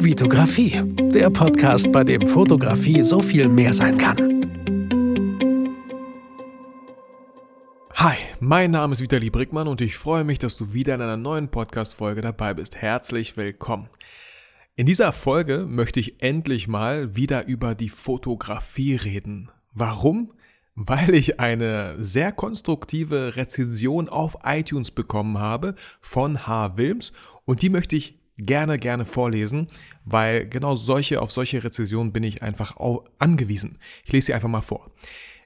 Vitografie, der Podcast, bei dem Fotografie so viel mehr sein kann. Hi, mein Name ist Vitali Brickmann und ich freue mich, dass du wieder in einer neuen Podcast-Folge dabei bist. Herzlich willkommen. In dieser Folge möchte ich endlich mal wieder über die Fotografie reden. Warum? Weil ich eine sehr konstruktive Rezension auf iTunes bekommen habe von H. Wilms und die möchte ich gerne, gerne vorlesen, weil genau solche, auf solche Rezensionen bin ich einfach angewiesen. Ich lese sie einfach mal vor.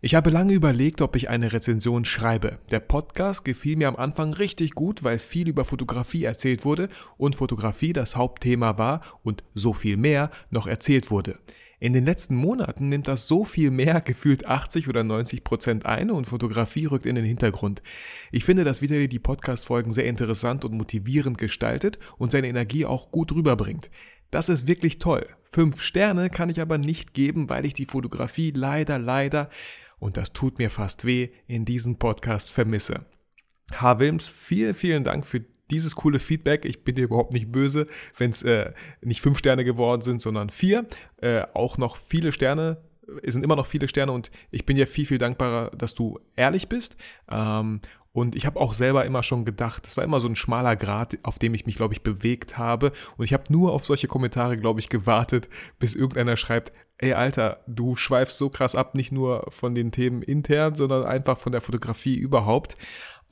Ich habe lange überlegt, ob ich eine Rezension schreibe. Der Podcast gefiel mir am Anfang richtig gut, weil viel über Fotografie erzählt wurde und Fotografie das Hauptthema war und so viel mehr noch erzählt wurde. In den letzten Monaten nimmt das so viel mehr, gefühlt 80 oder 90 Prozent ein und Fotografie rückt in den Hintergrund. Ich finde, dass Vitali die Podcast-Folgen sehr interessant und motivierend gestaltet und seine Energie auch gut rüberbringt. Das ist wirklich toll. Fünf Sterne kann ich aber nicht geben, weil ich die Fotografie leider, leider, und das tut mir fast weh, in diesem Podcast vermisse. H. Wilms, vielen, vielen Dank für dieses coole Feedback. Ich bin dir überhaupt nicht böse, wenn es äh, nicht fünf Sterne geworden sind, sondern vier. Äh, auch noch viele Sterne. Es sind immer noch viele Sterne und ich bin dir viel, viel dankbarer, dass du ehrlich bist. Ähm, und ich habe auch selber immer schon gedacht, das war immer so ein schmaler Grad, auf dem ich mich, glaube ich, bewegt habe. Und ich habe nur auf solche Kommentare, glaube ich, gewartet, bis irgendeiner schreibt, ey Alter, du schweifst so krass ab, nicht nur von den Themen intern, sondern einfach von der Fotografie überhaupt.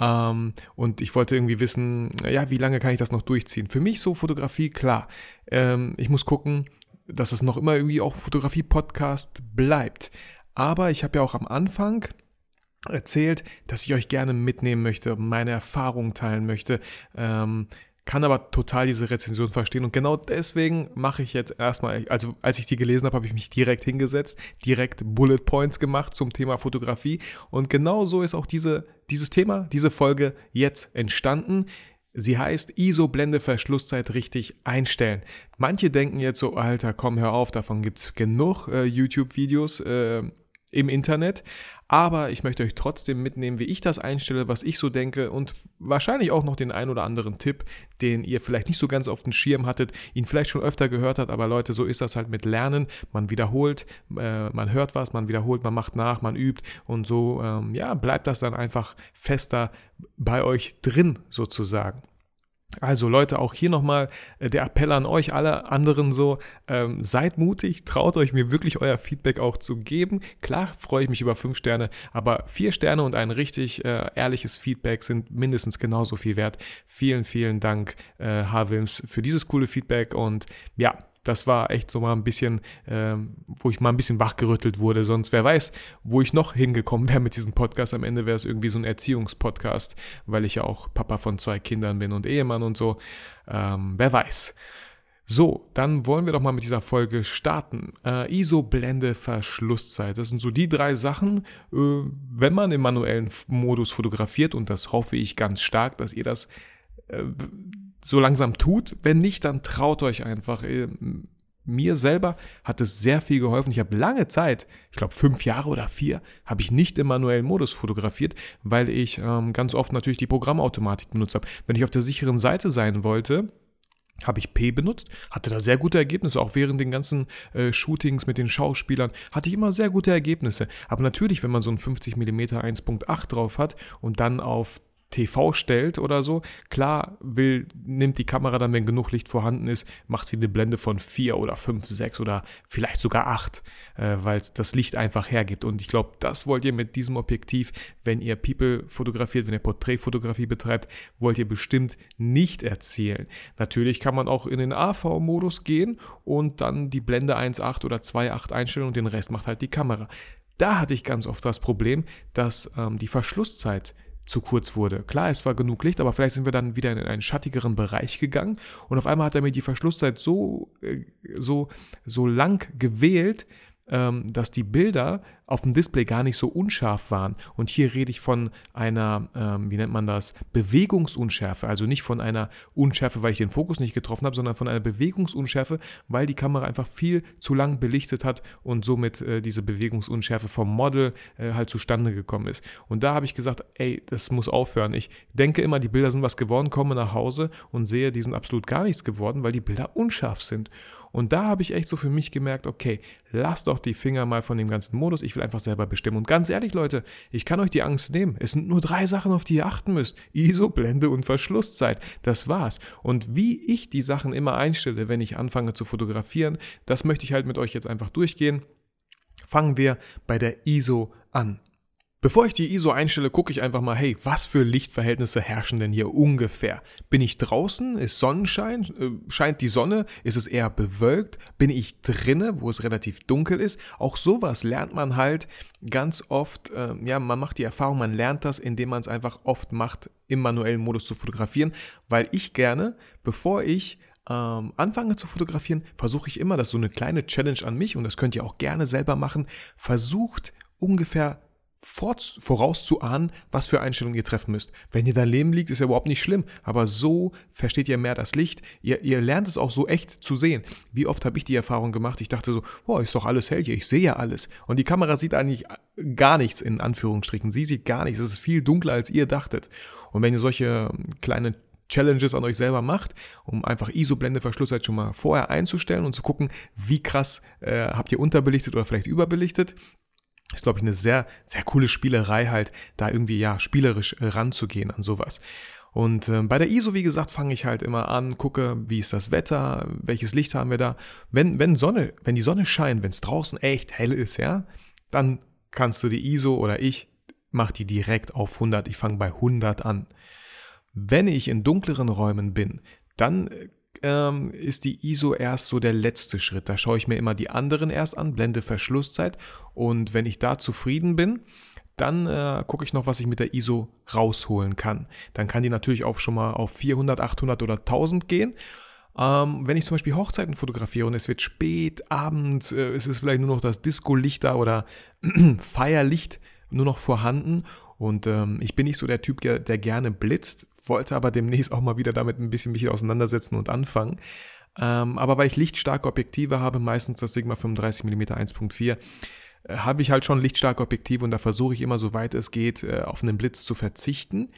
Ähm, und ich wollte irgendwie wissen, ja, wie lange kann ich das noch durchziehen? Für mich so Fotografie, klar. Ähm, ich muss gucken, dass es noch immer irgendwie auch Fotografie-Podcast bleibt. Aber ich habe ja auch am Anfang erzählt, dass ich euch gerne mitnehmen möchte, meine Erfahrungen teilen möchte. Ähm, kann aber total diese Rezension verstehen und genau deswegen mache ich jetzt erstmal, also als ich die gelesen habe, habe ich mich direkt hingesetzt, direkt Bullet Points gemacht zum Thema Fotografie und genau so ist auch diese, dieses Thema, diese Folge jetzt entstanden. Sie heißt ISO-Blende-Verschlusszeit richtig einstellen. Manche denken jetzt so, Alter, komm, hör auf, davon gibt es genug äh, YouTube-Videos äh, im Internet. Aber ich möchte euch trotzdem mitnehmen, wie ich das einstelle, was ich so denke und wahrscheinlich auch noch den ein oder anderen Tipp, den ihr vielleicht nicht so ganz auf den Schirm hattet, ihn vielleicht schon öfter gehört habt, aber Leute, so ist das halt mit Lernen. Man wiederholt, äh, man hört was, man wiederholt, man macht nach, man übt und so, ähm, ja, bleibt das dann einfach fester bei euch drin sozusagen. Also Leute, auch hier nochmal äh, der Appell an euch, alle anderen so, ähm, seid mutig, traut euch mir wirklich euer Feedback auch zu geben. Klar freue ich mich über fünf Sterne, aber vier Sterne und ein richtig äh, ehrliches Feedback sind mindestens genauso viel wert. Vielen, vielen Dank, äh, Wilms, für dieses coole Feedback und ja, das war echt so mal ein bisschen, ähm, wo ich mal ein bisschen wachgerüttelt wurde. Sonst wer weiß, wo ich noch hingekommen wäre mit diesem Podcast. Am Ende wäre es irgendwie so ein Erziehungspodcast, weil ich ja auch Papa von zwei Kindern bin und Ehemann und so. Ähm, wer weiß. So, dann wollen wir doch mal mit dieser Folge starten. Äh, ISO-Blende, Verschlusszeit. Das sind so die drei Sachen, äh, wenn man im manuellen Modus fotografiert, und das hoffe ich ganz stark, dass ihr das äh, so langsam tut. Wenn nicht, dann traut euch einfach. Äh, mir selber hat es sehr viel geholfen. Ich habe lange Zeit, ich glaube fünf Jahre oder vier, habe ich nicht im manuellen Modus fotografiert, weil ich ähm, ganz oft natürlich die Programmautomatik benutzt habe. Wenn ich auf der sicheren Seite sein wollte, habe ich P benutzt, hatte da sehr gute Ergebnisse, auch während den ganzen äh, Shootings mit den Schauspielern hatte ich immer sehr gute Ergebnisse. Aber natürlich, wenn man so ein 50 mm 1.8 drauf hat und dann auf TV stellt oder so. Klar will, nimmt die Kamera dann, wenn genug Licht vorhanden ist, macht sie eine Blende von 4 oder 5, 6 oder vielleicht sogar 8, äh, weil es das Licht einfach hergibt. Und ich glaube, das wollt ihr mit diesem Objektiv, wenn ihr People fotografiert, wenn ihr Porträtfotografie betreibt, wollt ihr bestimmt nicht erzielen. Natürlich kann man auch in den AV-Modus gehen und dann die Blende 1.8 oder 2.8 einstellen und den Rest macht halt die Kamera. Da hatte ich ganz oft das Problem, dass ähm, die Verschlusszeit zu kurz wurde. Klar, es war genug Licht, aber vielleicht sind wir dann wieder in einen schattigeren Bereich gegangen und auf einmal hat er mir die Verschlusszeit so, äh, so, so lang gewählt, ähm, dass die Bilder auf dem Display gar nicht so unscharf waren. Und hier rede ich von einer, ähm, wie nennt man das, Bewegungsunschärfe. Also nicht von einer Unschärfe, weil ich den Fokus nicht getroffen habe, sondern von einer Bewegungsunschärfe, weil die Kamera einfach viel zu lang belichtet hat und somit äh, diese Bewegungsunschärfe vom Model äh, halt zustande gekommen ist. Und da habe ich gesagt, ey, das muss aufhören. Ich denke immer, die Bilder sind was geworden, komme nach Hause und sehe, die sind absolut gar nichts geworden, weil die Bilder unscharf sind. Und da habe ich echt so für mich gemerkt, okay, lass doch die Finger mal von dem ganzen Modus, ich will einfach selber bestimmen. Und ganz ehrlich, Leute, ich kann euch die Angst nehmen. Es sind nur drei Sachen, auf die ihr achten müsst. ISO, Blende und Verschlusszeit. Das war's. Und wie ich die Sachen immer einstelle, wenn ich anfange zu fotografieren, das möchte ich halt mit euch jetzt einfach durchgehen. Fangen wir bei der ISO an. Bevor ich die ISO einstelle, gucke ich einfach mal, hey, was für Lichtverhältnisse herrschen denn hier ungefähr? Bin ich draußen? Ist Sonnenschein? Äh, scheint die Sonne? Ist es eher bewölkt? Bin ich drinne, wo es relativ dunkel ist? Auch sowas lernt man halt ganz oft, äh, ja, man macht die Erfahrung, man lernt das, indem man es einfach oft macht, im manuellen Modus zu fotografieren, weil ich gerne, bevor ich ähm, anfange zu fotografieren, versuche ich immer, das ist so eine kleine Challenge an mich und das könnt ihr auch gerne selber machen, versucht ungefähr vorauszuahnen, was für Einstellungen ihr treffen müsst. Wenn ihr daneben liegt, ist ja überhaupt nicht schlimm, aber so versteht ihr mehr das Licht. Ihr, ihr lernt es auch so echt zu sehen. Wie oft habe ich die Erfahrung gemacht? Ich dachte so, boah, ist doch alles hell hier, ich sehe ja alles. Und die Kamera sieht eigentlich gar nichts in Anführungsstrichen. Sie sieht gar nichts. Es ist viel dunkler, als ihr dachtet. Und wenn ihr solche ähm, kleinen Challenges an euch selber macht, um einfach ISO-Blendeverschluss schon mal vorher einzustellen und zu gucken, wie krass äh, habt ihr unterbelichtet oder vielleicht überbelichtet, ist, glaube ich, eine sehr, sehr coole Spielerei halt, da irgendwie, ja, spielerisch äh, ranzugehen an sowas. Und äh, bei der ISO, wie gesagt, fange ich halt immer an, gucke, wie ist das Wetter, welches Licht haben wir da. Wenn, wenn Sonne, wenn die Sonne scheint, wenn es draußen echt hell ist, ja, dann kannst du die ISO oder ich mach die direkt auf 100. Ich fange bei 100 an. Wenn ich in dunkleren Räumen bin, dann äh, ähm, ist die ISO erst so der letzte Schritt. Da schaue ich mir immer die anderen erst an, blende Verschlusszeit und wenn ich da zufrieden bin, dann äh, gucke ich noch, was ich mit der ISO rausholen kann. Dann kann die natürlich auch schon mal auf 400, 800 oder 1000 gehen. Ähm, wenn ich zum Beispiel Hochzeiten fotografiere und es wird spät, abends, äh, es ist vielleicht nur noch das Disco-Licht da oder Feierlicht nur noch vorhanden und ähm, ich bin nicht so der Typ, der, der gerne blitzt, wollte aber demnächst auch mal wieder damit ein bisschen mich auseinandersetzen und anfangen. Ähm, aber weil ich lichtstarke Objektive habe, meistens das Sigma 35mm 1.4, äh, habe ich halt schon lichtstarke Objektive und da versuche ich immer, soweit es geht, äh, auf einen Blitz zu verzichten.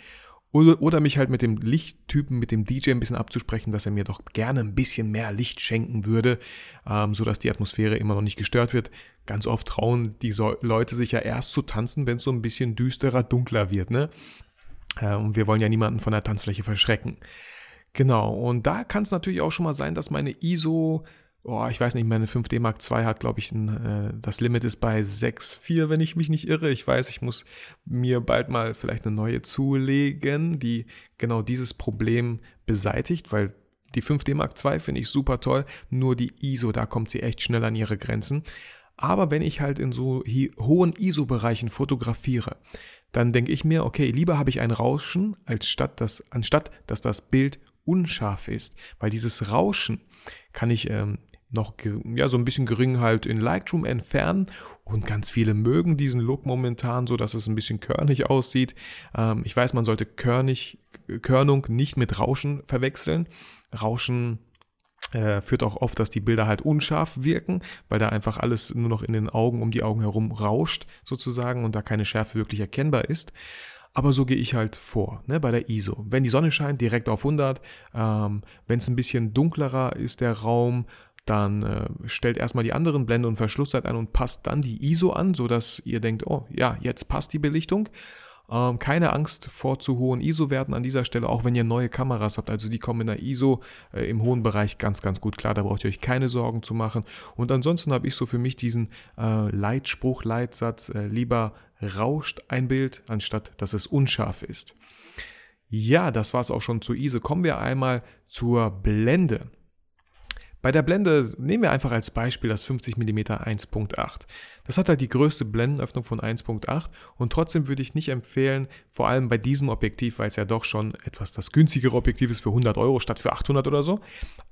Oder, oder mich halt mit dem Lichttypen, mit dem DJ ein bisschen abzusprechen, dass er mir doch gerne ein bisschen mehr Licht schenken würde, ähm, sodass die Atmosphäre immer noch nicht gestört wird. Ganz oft trauen die so Leute sich ja erst zu tanzen, wenn es so ein bisschen düsterer, dunkler wird, ne? Äh, und wir wollen ja niemanden von der Tanzfläche verschrecken. Genau, und da kann es natürlich auch schon mal sein, dass meine ISO, oh, ich weiß nicht, meine 5D Mark II hat, glaube ich, ein, äh, das Limit ist bei 6,4, wenn ich mich nicht irre. Ich weiß, ich muss mir bald mal vielleicht eine neue zulegen, die genau dieses Problem beseitigt, weil die 5D Mark II finde ich super toll, nur die ISO, da kommt sie echt schnell an ihre Grenzen. Aber wenn ich halt in so hohen ISO-Bereichen fotografiere, dann denke ich mir, okay, lieber habe ich ein Rauschen, als statt dass, anstatt dass das Bild unscharf ist. Weil dieses Rauschen kann ich ähm, noch ja, so ein bisschen gering halt in Lightroom entfernen und ganz viele mögen diesen Look momentan so, dass es ein bisschen körnig aussieht. Ähm, ich weiß, man sollte körnig, Körnung nicht mit Rauschen verwechseln. Rauschen äh, führt auch oft, dass die Bilder halt unscharf wirken, weil da einfach alles nur noch in den Augen, um die Augen herum rauscht sozusagen und da keine Schärfe wirklich erkennbar ist. Aber so gehe ich halt vor, ne, bei der ISO. Wenn die Sonne scheint, direkt auf 100. Ähm, Wenn es ein bisschen dunklerer ist, der Raum, dann äh, stellt erstmal die anderen Blende und Verschlusszeit an und passt dann die ISO an, sodass ihr denkt, oh ja, jetzt passt die Belichtung. Ähm, keine Angst vor zu hohen ISO-Werten an dieser Stelle, auch wenn ihr neue Kameras habt. Also die kommen in der ISO äh, im hohen Bereich ganz, ganz gut klar. Da braucht ihr euch keine Sorgen zu machen. Und ansonsten habe ich so für mich diesen äh, Leitspruch, Leitsatz, äh, lieber rauscht ein Bild, anstatt dass es unscharf ist. Ja, das war es auch schon zur ISO. Kommen wir einmal zur Blende. Bei der Blende nehmen wir einfach als Beispiel das 50 mm 1.8. Das hat halt die größte Blendenöffnung von 1.8 und trotzdem würde ich nicht empfehlen, vor allem bei diesem Objektiv, weil es ja doch schon etwas das günstigere Objektiv ist für 100 Euro statt für 800 oder so,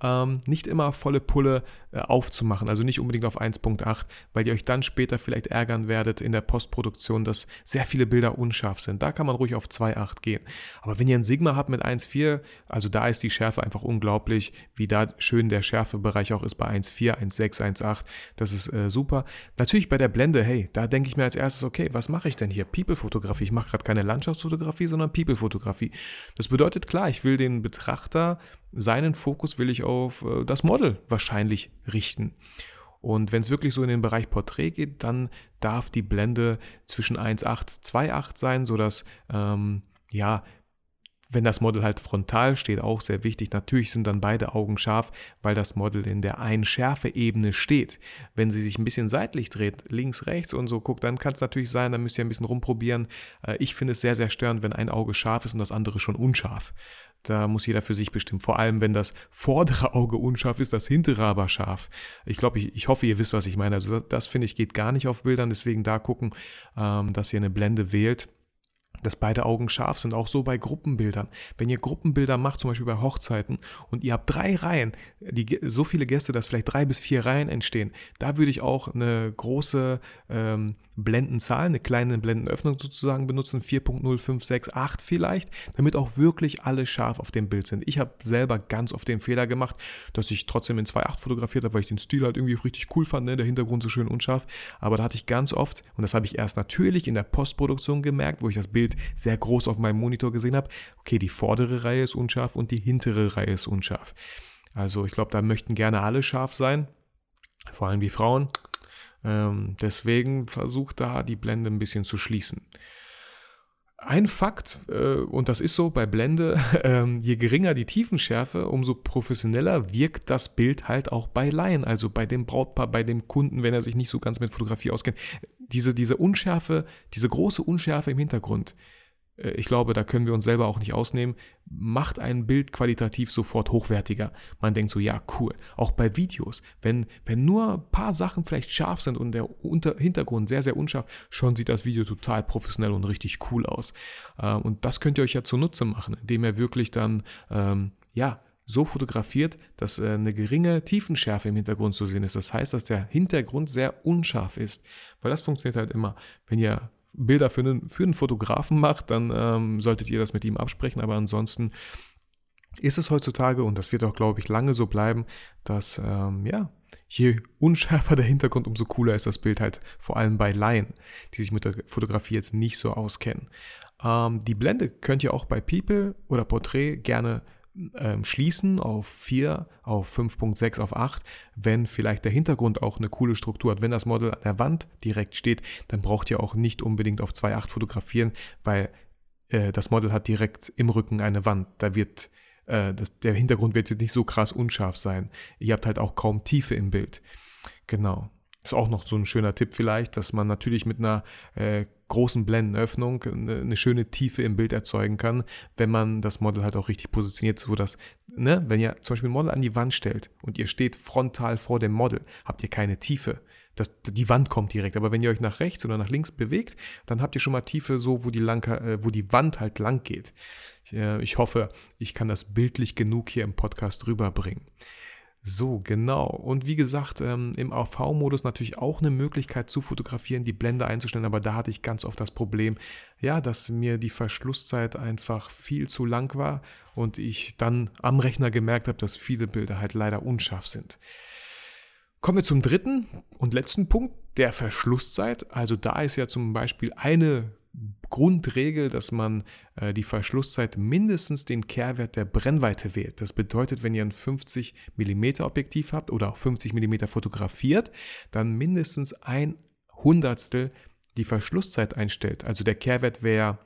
ähm, nicht immer volle Pulle äh, aufzumachen, also nicht unbedingt auf 1.8, weil ihr euch dann später vielleicht ärgern werdet in der Postproduktion, dass sehr viele Bilder unscharf sind. Da kann man ruhig auf 2.8 gehen. Aber wenn ihr ein Sigma habt mit 1.4, also da ist die Schärfe einfach unglaublich, wie da schön der Schärfebereich auch ist bei 1.4, 1.6, 1.8, das ist äh, super. Natürlich bei der Blende, hey, da denke ich mir als erstes, okay, was mache ich denn hier? People-Fotografie. Ich mache gerade keine Landschaftsfotografie, sondern People-Fotografie. Das bedeutet klar, ich will den Betrachter, seinen Fokus will ich auf äh, das Model wahrscheinlich richten. Und wenn es wirklich so in den Bereich Porträt geht, dann darf die Blende zwischen 1,8, 2,8 sein, sodass ähm, ja wenn das Model halt frontal steht, auch sehr wichtig. Natürlich sind dann beide Augen scharf, weil das Model in der einen Schärfeebene steht. Wenn sie sich ein bisschen seitlich dreht, links, rechts und so guckt, dann kann es natürlich sein, dann müsst ihr ein bisschen rumprobieren. Äh, ich finde es sehr, sehr störend, wenn ein Auge scharf ist und das andere schon unscharf. Da muss jeder für sich bestimmen. Vor allem, wenn das vordere Auge unscharf ist, das hintere aber scharf. Ich glaube, ich, ich hoffe, ihr wisst, was ich meine. Also das, das finde ich geht gar nicht auf Bildern. Deswegen da gucken, ähm, dass ihr eine Blende wählt dass beide Augen scharf sind, auch so bei Gruppenbildern. Wenn ihr Gruppenbilder macht, zum Beispiel bei Hochzeiten, und ihr habt drei Reihen, die, so viele Gäste, dass vielleicht drei bis vier Reihen entstehen, da würde ich auch eine große ähm, Blendenzahl, eine kleine Blendenöffnung sozusagen benutzen, 4.0568 vielleicht, damit auch wirklich alle scharf auf dem Bild sind. Ich habe selber ganz oft den Fehler gemacht, dass ich trotzdem in 2.8 fotografiert habe, weil ich den Stil halt irgendwie richtig cool fand, ne? der Hintergrund so schön unscharf, aber da hatte ich ganz oft, und das habe ich erst natürlich in der Postproduktion gemerkt, wo ich das Bild Bild sehr groß auf meinem Monitor gesehen habe, okay, die vordere Reihe ist unscharf und die hintere Reihe ist unscharf. Also ich glaube, da möchten gerne alle scharf sein, vor allem die Frauen. Ähm, deswegen versucht da die Blende ein bisschen zu schließen. Ein Fakt, äh, und das ist so bei Blende, äh, je geringer die Tiefenschärfe, umso professioneller wirkt das Bild halt auch bei Laien, also bei dem Brautpaar, bei dem Kunden, wenn er sich nicht so ganz mit Fotografie auskennt. Diese, diese Unschärfe, diese große Unschärfe im Hintergrund, ich glaube, da können wir uns selber auch nicht ausnehmen, macht ein Bild qualitativ sofort hochwertiger. Man denkt so, ja, cool. Auch bei Videos, wenn, wenn nur ein paar Sachen vielleicht scharf sind und der Unter Hintergrund sehr, sehr unscharf, schon sieht das Video total professionell und richtig cool aus. Ähm, und das könnt ihr euch ja zunutze machen, indem ihr wirklich dann, ähm, ja, so fotografiert, dass äh, eine geringe Tiefenschärfe im Hintergrund zu sehen ist. Das heißt, dass der Hintergrund sehr unscharf ist. Weil das funktioniert halt immer. Wenn ihr Bilder für einen, für einen Fotografen macht, dann ähm, solltet ihr das mit ihm absprechen. Aber ansonsten ist es heutzutage, und das wird auch, glaube ich, lange so bleiben, dass, ähm, ja, je unschärfer der Hintergrund, umso cooler ist das Bild halt, vor allem bei Laien, die sich mit der Fotografie jetzt nicht so auskennen. Ähm, die Blende könnt ihr auch bei People oder Portrait gerne ähm, schließen auf 4, auf 5.6, auf 8, wenn vielleicht der Hintergrund auch eine coole Struktur hat. Wenn das Model an der Wand direkt steht, dann braucht ihr auch nicht unbedingt auf 2.8 fotografieren, weil äh, das Model hat direkt im Rücken eine Wand. Da wird äh, das, der Hintergrund wird jetzt nicht so krass unscharf sein. Ihr habt halt auch kaum Tiefe im Bild. Genau. Ist auch noch so ein schöner Tipp vielleicht, dass man natürlich mit einer äh, großen Blendenöffnung eine, eine, schöne Tiefe im Bild erzeugen kann, wenn man das Model halt auch richtig positioniert, so dass, ne, wenn ihr zum Beispiel ein Model an die Wand stellt und ihr steht frontal vor dem Model, habt ihr keine Tiefe. Das, die Wand kommt direkt, aber wenn ihr euch nach rechts oder nach links bewegt, dann habt ihr schon mal Tiefe so, wo die, lang, äh, wo die Wand halt lang geht. Ich, äh, ich hoffe, ich kann das bildlich genug hier im Podcast rüberbringen. So, genau. Und wie gesagt, ähm, im AV-Modus natürlich auch eine Möglichkeit zu fotografieren, die Blende einzustellen, aber da hatte ich ganz oft das Problem, ja, dass mir die Verschlusszeit einfach viel zu lang war und ich dann am Rechner gemerkt habe, dass viele Bilder halt leider unscharf sind. Kommen wir zum dritten und letzten Punkt, der Verschlusszeit. Also da ist ja zum Beispiel eine Grundregel, dass man äh, die Verschlusszeit mindestens den Kehrwert der Brennweite wählt. Das bedeutet, wenn ihr ein 50 mm Objektiv habt oder auch 50 mm fotografiert, dann mindestens ein Hundertstel die Verschlusszeit einstellt. Also der Kehrwert wäre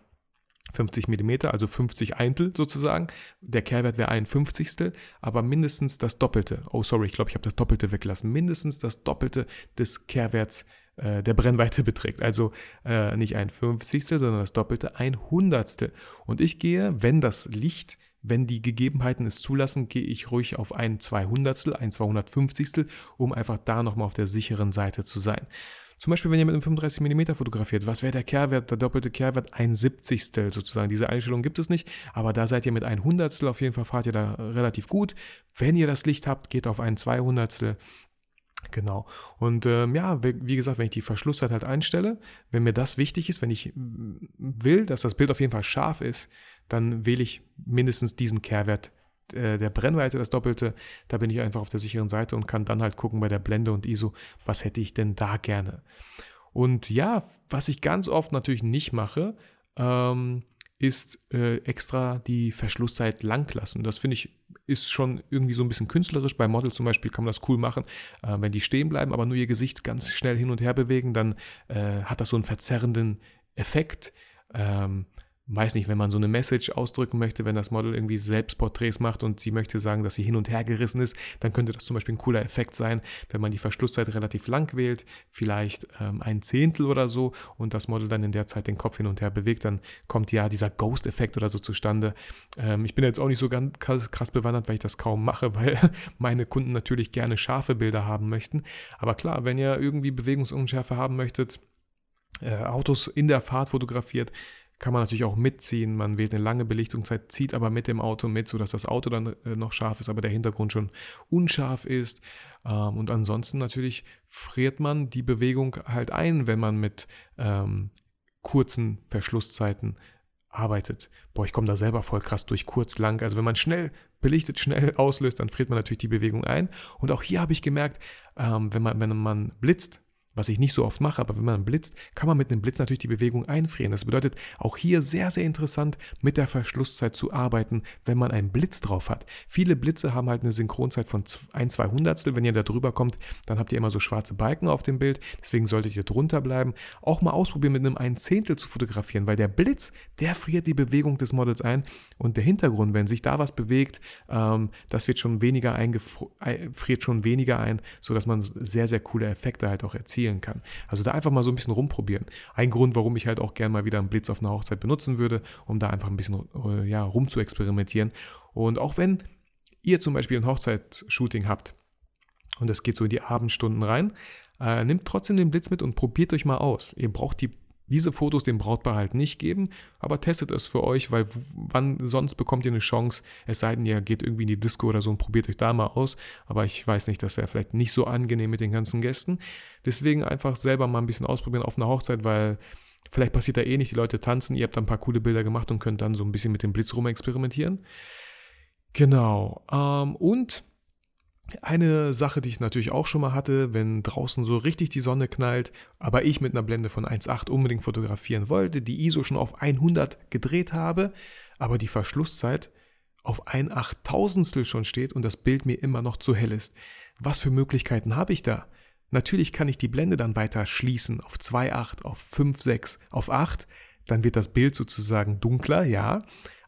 50 mm, also 50 Eintel sozusagen. Der Kehrwert wäre ein Fünfzigstel, aber mindestens das Doppelte. Oh, sorry, ich glaube, ich habe das Doppelte weggelassen. Mindestens das Doppelte des Kehrwerts äh, der Brennweite beträgt. Also äh, nicht ein Fünfzigstel, sondern das Doppelte, ein Hundertstel. Und ich gehe, wenn das Licht Wenn die Gegebenheiten es zulassen, gehe ich ruhig auf ein 200, ein 250, um einfach da nochmal auf der sicheren Seite zu sein. Zum Beispiel, wenn ihr mit einem 35 mm fotografiert, was wäre der Kehrwert, der doppelte Kehrwert? Ein Siebzigstel sozusagen. Diese Einstellung gibt es nicht, aber da seid ihr mit ein Hundertstel, auf jeden Fall fahrt ihr da relativ gut. Wenn ihr das Licht habt, geht auf ein 200 Genau. Und ähm, ja, wie gesagt, wenn ich die Verschlusszeit halt einstelle, wenn mir das wichtig ist, wenn ich will, dass das Bild auf jeden Fall scharf ist, dann wähle ich mindestens diesen Kehrwert der Brennweite, das Doppelte. Da bin ich einfach auf der sicheren Seite und kann dann halt gucken bei der Blende und ISO, was hätte ich denn da gerne. Und ja, was ich ganz oft natürlich nicht mache, ähm, ist äh, extra die Verschlusszeit lang lassen. Das finde ich ist schon irgendwie so ein bisschen künstlerisch. Bei Models zum Beispiel kann man das cool machen, äh, wenn die stehen bleiben, aber nur ihr Gesicht ganz schnell hin und her bewegen, dann äh, hat das so einen verzerrenden Effekt. Ähm, weiß nicht, wenn man so eine Message ausdrücken möchte, wenn das Model irgendwie Selbstporträts macht und sie möchte sagen, dass sie hin und her gerissen ist, dann könnte das zum Beispiel ein cooler Effekt sein, wenn man die Verschlusszeit relativ lang wählt, vielleicht ähm, ein Zehntel oder so und das Model dann in der Zeit den Kopf hin und her bewegt, dann kommt ja dieser Ghost-Effekt oder so zustande. Ähm, ich bin jetzt auch nicht so ganz krass bewandert, weil ich das kaum mache, weil meine Kunden natürlich gerne scharfe Bilder haben möchten. Aber klar, wenn ihr irgendwie Bewegungsunschärfe haben möchtet, äh, Autos in der Fahrt fotografiert, kann man natürlich auch mitziehen. Man wählt eine lange Belichtungszeit, zieht aber mit dem Auto mit, sodass das Auto dann äh, noch scharf ist, aber der Hintergrund schon unscharf ist. Ähm, und ansonsten natürlich friert man die Bewegung halt ein, wenn man mit ähm, kurzen Verschlusszeiten arbeitet. Boah, ich komme da selber voll krass durch, kurz, lang. Also wenn man schnell belichtet, schnell auslöst, dann friert man natürlich die Bewegung ein. Und auch hier habe ich gemerkt, ähm, wenn, man, wenn man blitzt, was ich nicht so oft mache, aber wenn man blitzt, kann man mit einem Blitz natürlich die Bewegung einfrieren. Das bedeutet auch hier sehr, sehr interessant mit der Verschlusszeit zu arbeiten, wenn man einen Blitz drauf hat. Viele Blitze haben halt eine Synchronzeit von ein, zwei Hundertstel. Wenn ihr da drüber kommt, dann habt ihr immer so schwarze Balken auf dem Bild. Deswegen solltet ihr drunter bleiben. Auch mal ausprobieren, mit einem ein Zehntel zu fotografieren, weil der Blitz, der friert die Bewegung des Models ein und der Hintergrund, wenn sich da was bewegt, ähm, das wird schon weniger friert schon weniger ein, sodass man sehr, sehr coole Effekte halt auch erzielt erzielen kann. Also da einfach mal so ein bisschen rumprobieren. Ein Grund, warum ich halt auch gerne mal wieder einen Blitz auf einer Hochzeit benutzen würde, um da einfach ein bisschen äh, ja, rum zu experimentieren. Und auch wenn ihr zum Beispiel ein Hochzeitsshooting habt und es geht so in die Abendstunden rein, äh, nehmt trotzdem den Blitz mit und probiert euch mal aus. Ihr braucht die diese Fotos dem Brautpaar halt nicht geben, aber testet es für euch, weil wann sonst bekommt ihr eine Chance, es sei denn, ihr geht irgendwie in die Disco oder so und probiert euch da mal aus, aber ich weiß nicht, das wäre vielleicht nicht so angenehm mit den ganzen Gästen. Deswegen einfach selber mal ein bisschen ausprobieren auf einer Hochzeit, weil vielleicht passiert da eh nicht, die Leute tanzen, ihr habt dann ein paar coole Bilder gemacht und könnt dann so ein bisschen mit dem Blitz rum experimentieren. Genau. Ähm, und eine Sache, die ich natürlich auch schon mal hatte, wenn draußen so richtig die Sonne knallt, aber ich mit einer Blende von 1.8 unbedingt fotografieren wollte, die ISO schon auf 100 gedreht habe, aber die Verschlusszeit auf ein Achttausendstel schon steht und das Bild mir immer noch zu hell ist. Was für Möglichkeiten habe ich da? Natürlich kann ich die Blende dann weiter schließen auf 2.8, auf 5.6, auf 8, dann wird das Bild sozusagen dunkler, ja,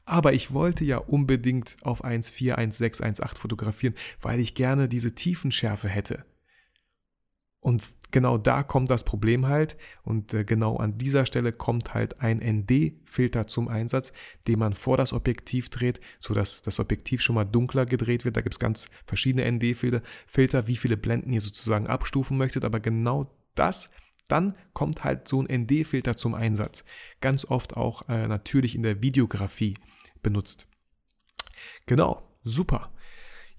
aber ich wollte ja unbedingt auf 1.4, 1.6, 1.8 fotografieren, weil ich gerne diese Tiefenschärfe hätte. Und genau da kommt das Problem halt und äh, genau an dieser Stelle kommt halt ein ND-Filter zum Einsatz, den man vor das Objektiv dreht, sodass das Objektiv schon mal dunkler gedreht wird. Da gibt es ganz verschiedene ND-Filter, wie viele Blenden ihr sozusagen abstufen möchtet, aber genau das dann kommt halt so ein ND-Filter zum Einsatz. Ganz oft auch äh, natürlich in der Videografie benutzt. Genau, super.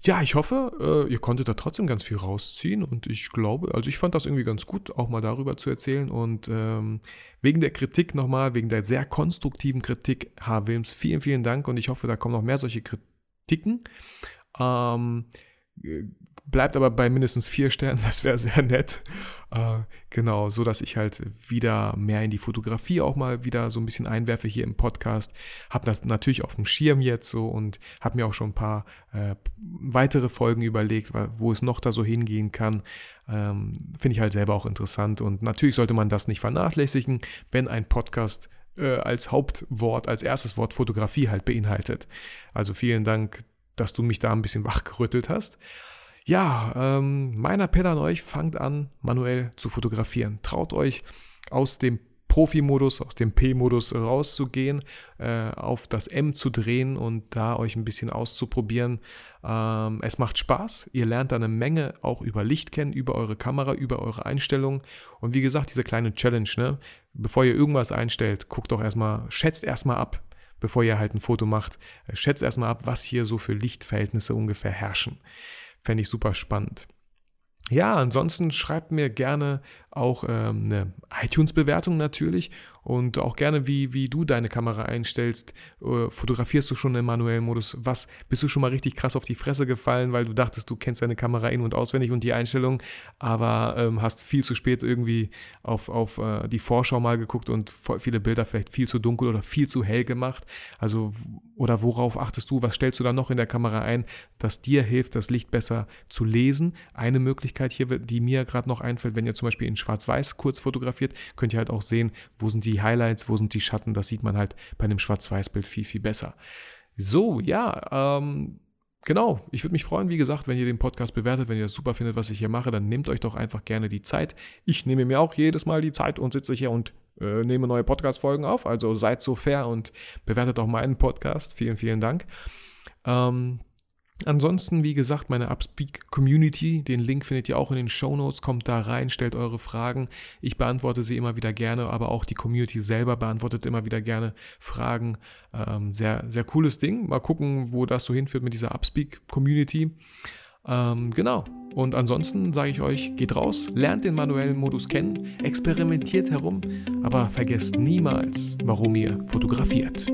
Ja, ich hoffe, äh, ihr konntet da trotzdem ganz viel rausziehen und ich glaube, also ich fand das irgendwie ganz gut, auch mal darüber zu erzählen und ähm, wegen der Kritik nochmal, wegen der sehr konstruktiven Kritik, H. Wilms, vielen, vielen Dank und ich hoffe, da kommen noch mehr solche Kritiken. Ähm, bleibt aber bei mindestens vier Sternen, das wäre sehr nett. Äh, genau, so dass ich halt wieder mehr in die Fotografie auch mal wieder so ein bisschen einwerfe hier im Podcast. Hab das natürlich auf dem Schirm jetzt so und habe mir auch schon ein paar äh, weitere Folgen überlegt, wo es noch da so hingehen kann. Ähm, Finde ich halt selber auch interessant und natürlich sollte man das nicht vernachlässigen, wenn ein Podcast äh, als Hauptwort, als erstes Wort Fotografie halt beinhaltet. Also vielen Dank, dass du mich da ein bisschen wachgerüttelt hast. Ja, ähm, mein Appell an euch, fangt an, manuell zu fotografieren. Traut euch aus dem Profi-Modus, aus dem P-Modus rauszugehen, äh, auf das M zu drehen und da euch ein bisschen auszuprobieren. Ähm, es macht Spaß. Ihr lernt da eine Menge auch über Licht kennen, über eure Kamera, über eure Einstellungen. Und wie gesagt, diese kleine Challenge, ne? bevor ihr irgendwas einstellt, guckt doch erstmal, schätzt erstmal ab, bevor ihr halt ein Foto macht. Äh, schätzt erstmal ab, was hier so für Lichtverhältnisse ungefähr herrschen. Fände ich super spannend. Ja, ansonsten schreibt mir gerne auch ähm, eine iTunes-Bewertung natürlich und auch gerne, wie, wie du deine Kamera einstellst. Äh, fotografierst du schon im manuellen Modus? Was bist du schon mal richtig krass auf die Fresse gefallen, weil du dachtest, du kennst deine Kamera in- und auswendig und die Einstellung, aber ähm, hast viel zu spät irgendwie auf, auf äh, die Vorschau mal geguckt und viele Bilder vielleicht viel zu dunkel oder viel zu hell gemacht. Also, oder worauf achtest du? Was stellst du da noch in der Kamera ein, das dir hilft, das Licht besser zu lesen? Eine Möglichkeit hier, die mir gerade noch einfällt, wenn ihr zum Beispiel in Schwarz-Weiß kurz fotografiert, könnt ihr halt auch sehen, wo sind die Highlights, wo sind die Schatten, das sieht man halt bei einem Schwarz-Weiß-Bild viel, viel besser. So, ja, ähm, Genau, ich würde mich freuen, wie gesagt, wenn ihr den Podcast bewertet, wenn ihr das super findet, was ich hier mache, dann nehmt euch doch einfach gerne die Zeit. Ich nehme mir auch jedes Mal die Zeit und sitze hier und äh, nehme neue Podcast-Folgen auf. Also seid so fair und bewertet auch meinen Podcast. Vielen, vielen Dank. Ähm, Ansonsten, wie gesagt, meine Upspeak Community, den Link findet ihr auch in den Show Notes. Kommt da rein, stellt eure Fragen. Ich beantworte sie immer wieder gerne, aber auch die Community selber beantwortet immer wieder gerne Fragen. Ähm, sehr, sehr cooles Ding. Mal gucken, wo das so hinführt mit dieser Upspeak Community. Ähm, genau. Und ansonsten sage ich euch, geht raus, lernt den manuellen Modus kennen, experimentiert herum, aber vergesst niemals, warum ihr fotografiert.